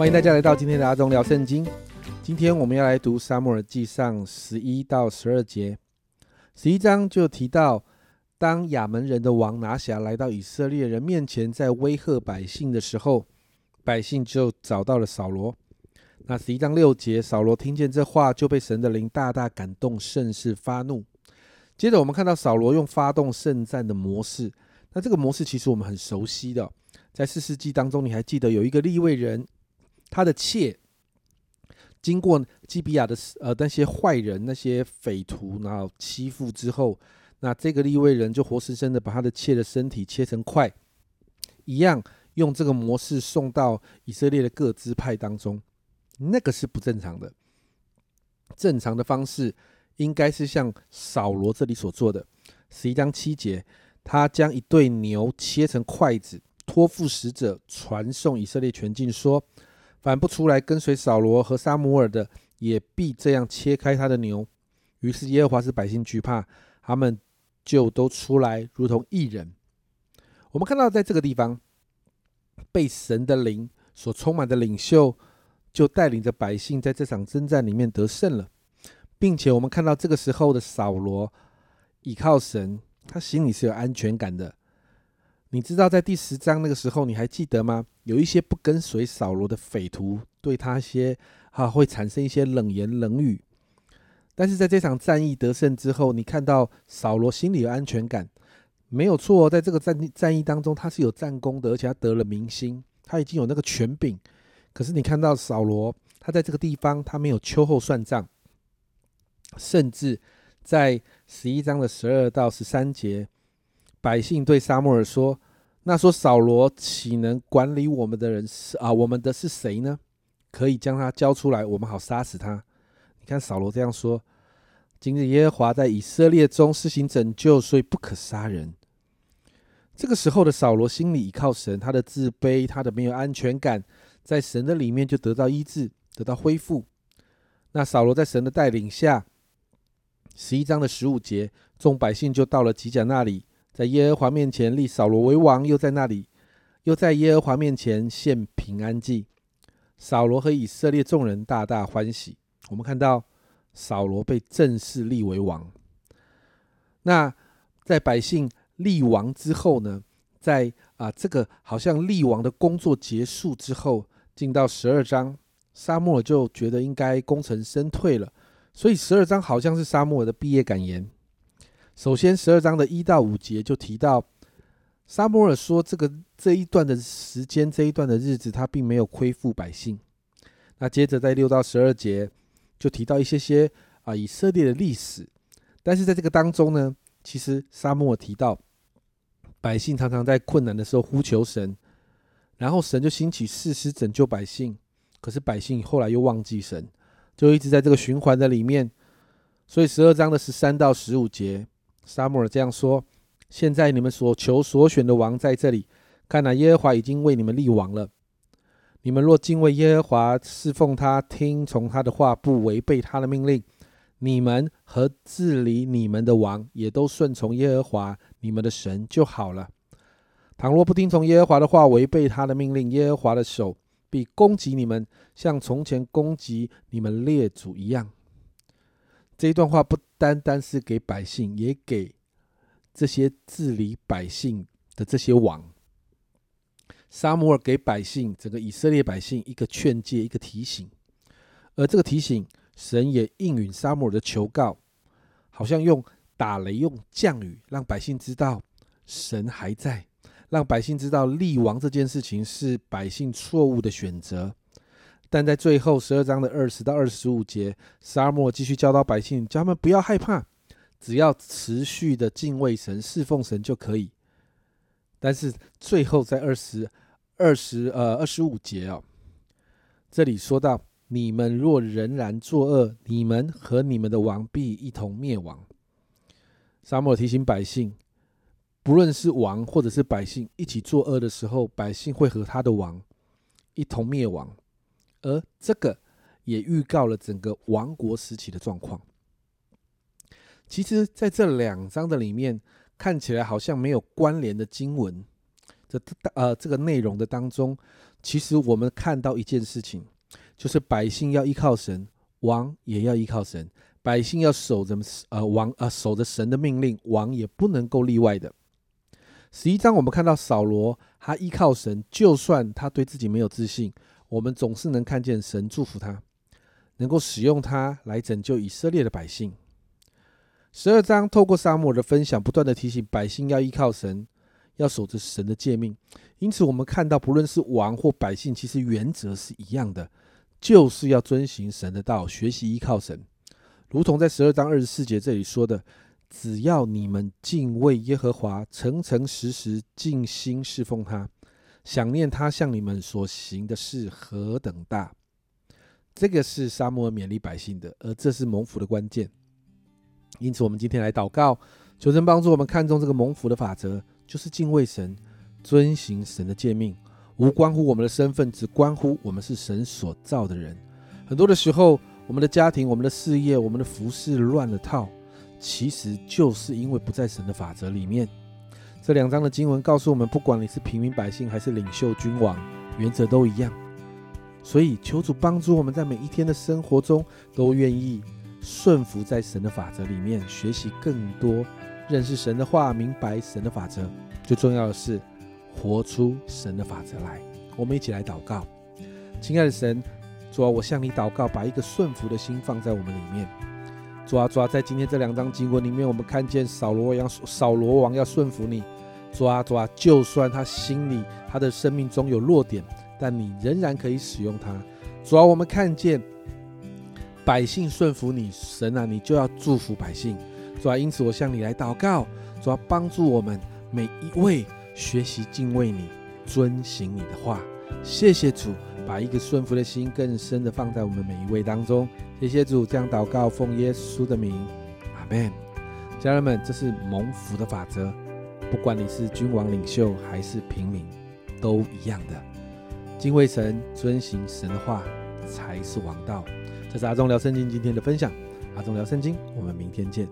欢迎大家来到今天的阿忠聊圣经。今天我们要来读撒母耳记上十一到十二节。十一章就提到，当亚门人的王拿辖来到以色列人面前，在威吓百姓的时候，百姓就找到了扫罗。那十一章六节，扫罗听见这话，就被神的灵大大感动，甚是发怒。接着我们看到扫罗用发动圣战的模式。那这个模式其实我们很熟悉的，在四世纪当中，你还记得有一个立位人？他的妾经过基比亚的呃那些坏人、那些匪徒，然后欺负之后，那这个利未人就活生生的把他的妾的身体切成块，一样用这个模式送到以色列的各支派当中。那个是不正常的，正常的方式应该是像扫罗这里所做的。十一章七节，他将一对牛切成筷子，托付使者传送以色列全境说。反不出来跟随扫罗和沙姆尔的，也必这样切开他的牛。于是耶和华使百姓惧怕，他们就都出来，如同一人。我们看到，在这个地方，被神的灵所充满的领袖，就带领着百姓在这场征战里面得胜了，并且我们看到这个时候的扫罗倚靠神，他心里是有安全感的。你知道在第十章那个时候，你还记得吗？有一些不跟随扫罗的匪徒，对他些啊会产生一些冷言冷语。但是在这场战役得胜之后，你看到扫罗心里有安全感，没有错。在这个战战役当中，他是有战功的，而且他得了民心，他已经有那个权柄。可是你看到扫罗，他在这个地方他没有秋后算账，甚至在十一章的十二到十三节。百姓对沙漠尔说：“那说扫罗岂能管理我们的人是啊？我们的是谁呢？可以将他交出来，我们好杀死他。”你看扫罗这样说：“今日耶和华在以色列中施行拯救，所以不可杀人。”这个时候的扫罗心里依靠神，他的自卑，他的没有安全感，在神的里面就得到医治，得到恢复。那扫罗在神的带领下，十一章的十五节，众百姓就到了吉甲那里。在耶和华面前立扫罗为王，又在那里，又在耶和华面前献平安祭。扫罗和以色列众人大大欢喜。我们看到扫罗被正式立为王。那在百姓立王之后呢？在啊，这个好像立王的工作结束之后，进到十二章，沙漠就觉得应该功成身退了，所以十二章好像是沙漠的毕业感言。首先，十二章的一到五节就提到，沙摩尔说：“这个这一段的时间，这一段的日子，他并没有亏负百姓。”那接着在六到十二节就提到一些些啊以色列的历史。但是在这个当中呢，其实沙摩尔提到，百姓常常在困难的时候呼求神，然后神就兴起誓师拯救百姓。可是百姓后来又忘记神，就一直在这个循环的里面。所以十二章的十三到十五节。沙姆尔这样说：“现在你们所求所选的王在这里，看来耶和华已经为你们立王了。你们若敬畏耶和华，侍奉他，听从他的话，不违背他的命令，你们和治理你们的王也都顺从耶和华你们的神就好了。倘若不听从耶和华的话，违背他的命令，耶和华的手必攻击你们，像从前攻击你们列祖一样。”这一段话不单单是给百姓，也给这些治理百姓的这些王。沙摩尔给百姓，整个以色列百姓一个劝诫，一个提醒。而这个提醒，神也应允沙摩尔的求告，好像用打雷、用降雨，让百姓知道神还在，让百姓知道立王这件事情是百姓错误的选择。但在最后十二章的二十到二十五节，沙漠继续教导百姓，叫他们不要害怕，只要持续的敬畏神、侍奉神就可以。但是最后在二十二十呃二十五节哦，这里说到：你们若仍然作恶，你们和你们的王必一同灭亡。沙漠提醒百姓，不论是王或者是百姓一起作恶的时候，百姓会和他的王一同灭亡。而这个也预告了整个王国时期的状况。其实，在这两章的里面，看起来好像没有关联的经文，这呃这个内容的当中，其实我们看到一件事情，就是百姓要依靠神，王也要依靠神。百姓要守着呃王呃守着神的命令，王也不能够例外的。十一章我们看到扫罗，他依靠神，就算他对自己没有自信，我们总是能看见神祝福他，能够使用他来拯救以色列的百姓。十二章透过沙漠的分享，不断的提醒百姓要依靠神，要守着神的诫命。因此，我们看到不论是王或百姓，其实原则是一样的，就是要遵循神的道，学习依靠神。如同在十二章二十四节这里说的：“只要你们敬畏耶和华，诚诚实实尽心侍奉他，想念他向你们所行的事何等大。”这个是沙漠勉励百姓的，而这是蒙福的关键。因此，我们今天来祷告，求神帮助我们看重这个蒙福的法则，就是敬畏神，遵行神的诫命，无关乎我们的身份，只关乎我们是神所造的人。很多的时候。我们的家庭、我们的事业、我们的服饰乱了套，其实就是因为不在神的法则里面。这两章的经文告诉我们，不管你是平民百姓还是领袖君王，原则都一样。所以求主帮助我们在每一天的生活中，都愿意顺服在神的法则里面，学习更多，认识神的话，明白神的法则。最重要的是，活出神的法则来。我们一起来祷告，亲爱的神。主啊，我向你祷告，把一个顺服的心放在我们里面。主啊，主啊，在今天这两章经文里面，我们看见扫罗王扫罗王要顺服你。主啊，主啊，就算他心里他的生命中有弱点，但你仍然可以使用他。主啊，我们看见百姓顺服你，神啊，你就要祝福百姓。主啊，因此我向你来祷告，主啊，帮助我们每一位学习敬畏你，遵行你的话。谢谢主。把一个顺服的心更深的放在我们每一位当中，谢谢主，这样祷告奉耶稣的名，阿门。家人们，这是蒙福的法则，不管你是君王领袖还是平民，都一样的。敬畏神，遵行神的话，才是王道。这是阿忠聊圣经今天的分享，阿忠聊圣经，我们明天见。